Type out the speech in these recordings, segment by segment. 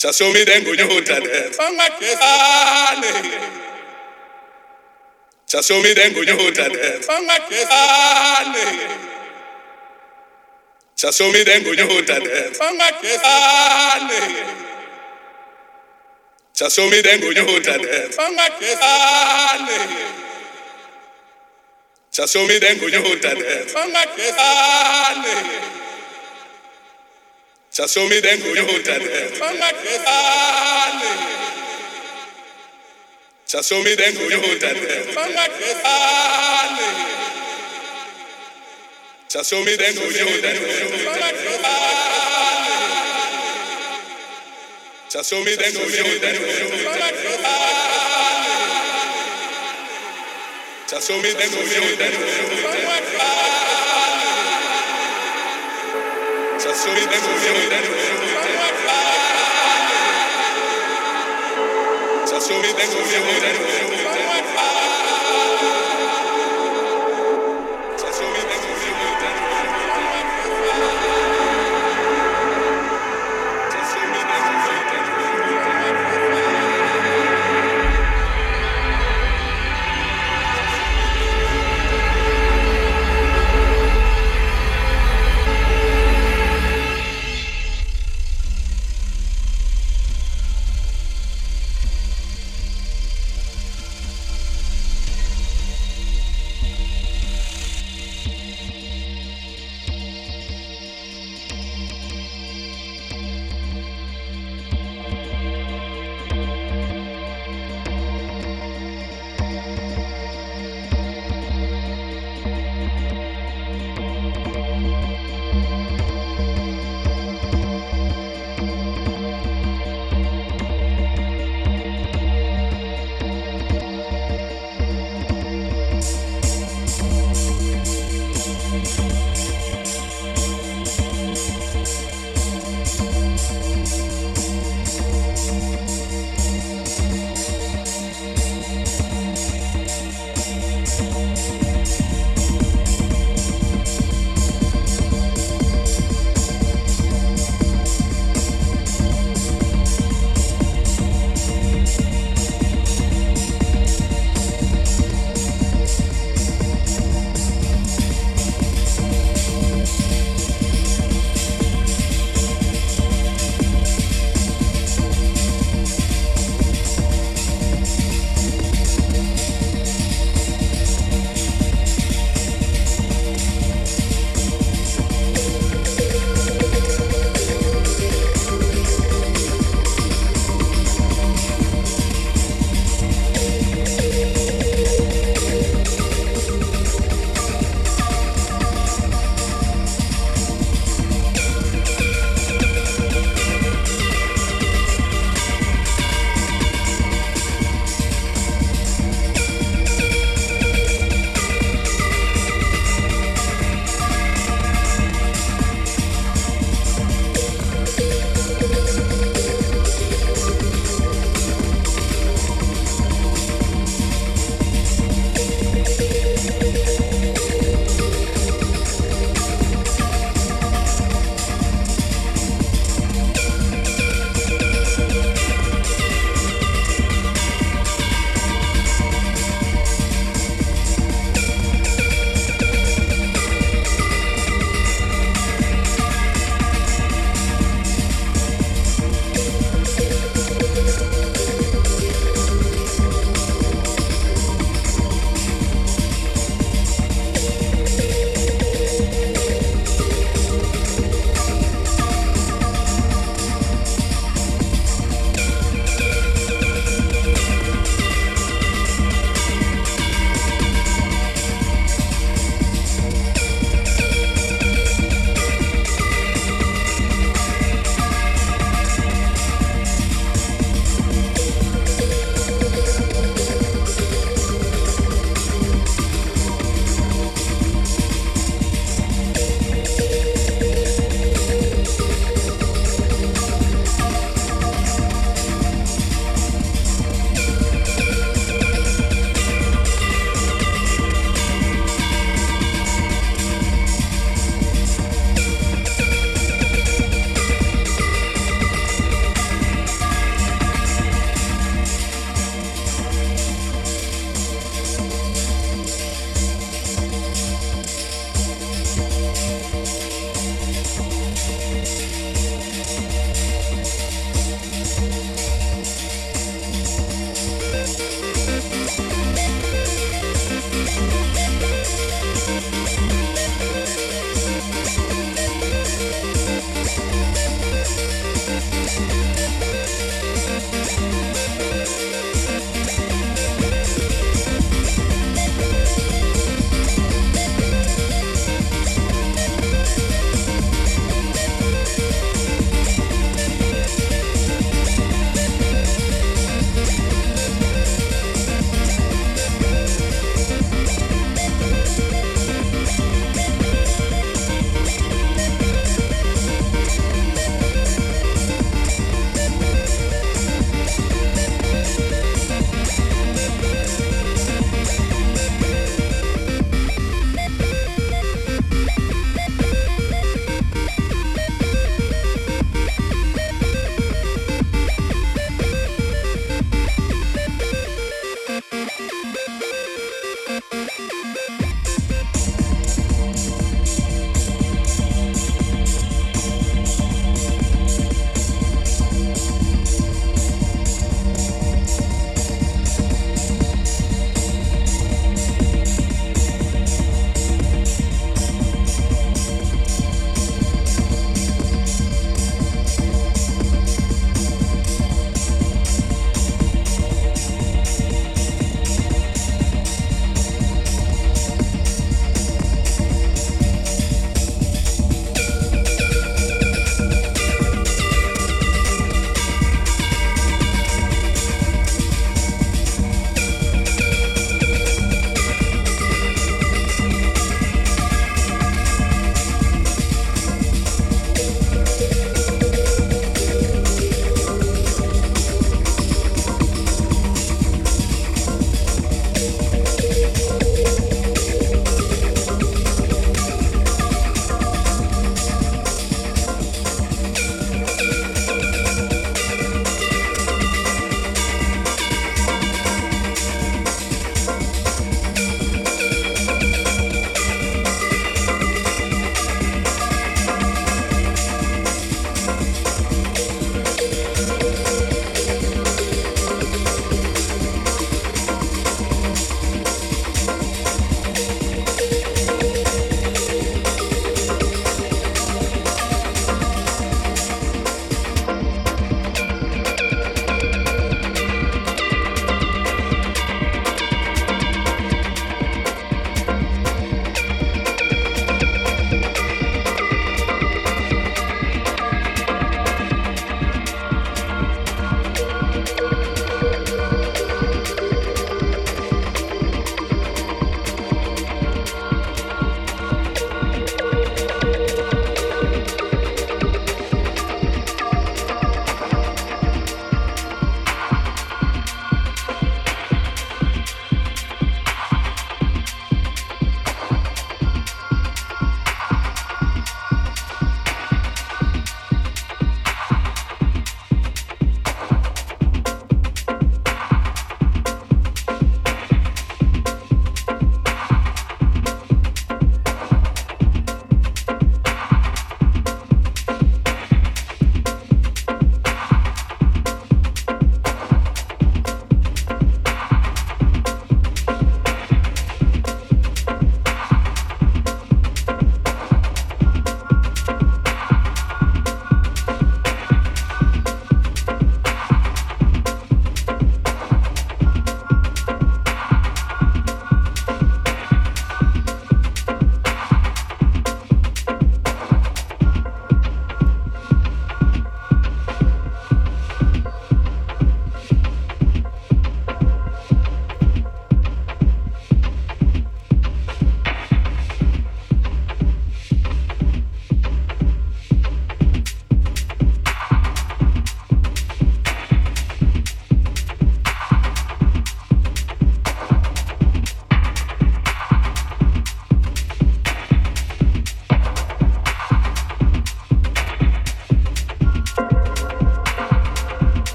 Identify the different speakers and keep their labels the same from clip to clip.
Speaker 1: chasomire ngonyohotane chasomire ngonyohotane chasomire ngonyohotane chasomire ngonyohotane chasomire ngonyohotane Sasomi then go you tell Sasomi then go you tell Sasomi then go you tell Sasomi then go you tell Sasomi then go you tell Sasuri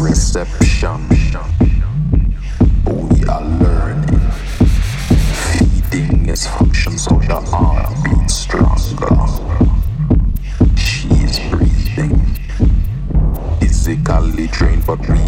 Speaker 2: reception. We are learning. Feeding is function so your arm beats stronger. She is breathing. Physically trained, but we